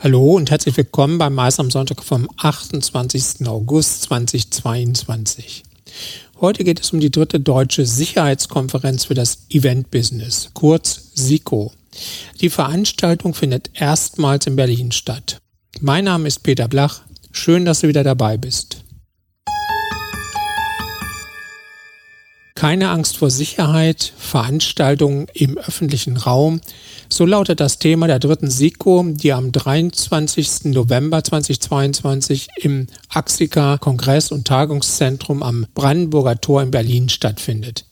Hallo und herzlich willkommen beim Mais am Sonntag vom 28. August 2022. Heute geht es um die dritte deutsche Sicherheitskonferenz für das Event-Business, kurz SICO. Die Veranstaltung findet erstmals in Berlin statt. Mein Name ist Peter Blach. Schön, dass du wieder dabei bist. Keine Angst vor Sicherheit, Veranstaltungen im öffentlichen Raum. So lautet das Thema der dritten SIKO, die am 23. November 2022 im Axika Kongress- und Tagungszentrum am Brandenburger Tor in Berlin stattfindet.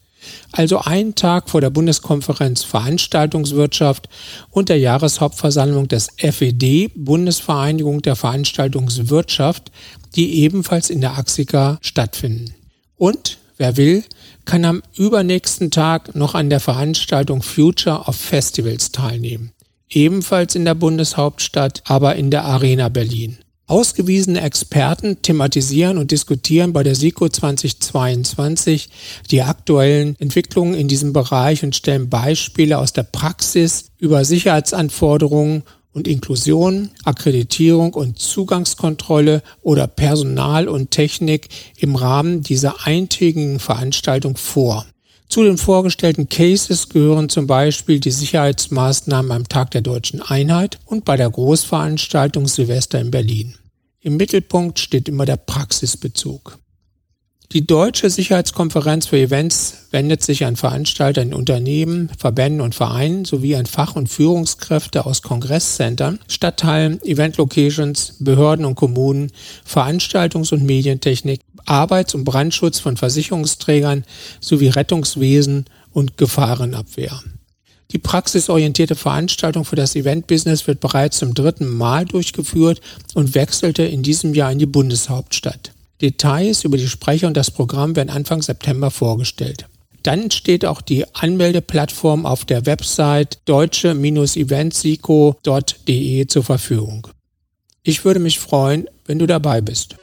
Also ein Tag vor der Bundeskonferenz Veranstaltungswirtschaft und der Jahreshauptversammlung des FED, Bundesvereinigung der Veranstaltungswirtschaft, die ebenfalls in der Axika stattfinden. Und wer will, kann am übernächsten Tag noch an der Veranstaltung Future of Festivals teilnehmen. Ebenfalls in der Bundeshauptstadt, aber in der Arena Berlin. Ausgewiesene Experten thematisieren und diskutieren bei der SICO 2022 die aktuellen Entwicklungen in diesem Bereich und stellen Beispiele aus der Praxis über Sicherheitsanforderungen und Inklusion, Akkreditierung und Zugangskontrolle oder Personal und Technik im Rahmen dieser eintägigen Veranstaltung vor. Zu den vorgestellten Cases gehören zum Beispiel die Sicherheitsmaßnahmen am Tag der deutschen Einheit und bei der Großveranstaltung Silvester in Berlin. Im Mittelpunkt steht immer der Praxisbezug. Die Deutsche Sicherheitskonferenz für Events wendet sich an Veranstalter in Unternehmen, Verbänden und Vereinen sowie an Fach- und Führungskräfte aus Kongresscentern, Stadtteilen, Event-Locations, Behörden und Kommunen, Veranstaltungs- und Medientechnik, Arbeits- und Brandschutz von Versicherungsträgern sowie Rettungswesen und Gefahrenabwehr. Die praxisorientierte Veranstaltung für das Event-Business wird bereits zum dritten Mal durchgeführt und wechselte in diesem Jahr in die Bundeshauptstadt. Details über die Sprecher und das Programm werden Anfang September vorgestellt. Dann steht auch die Anmeldeplattform auf der Website deutsche-eventsico.de zur Verfügung. Ich würde mich freuen, wenn du dabei bist.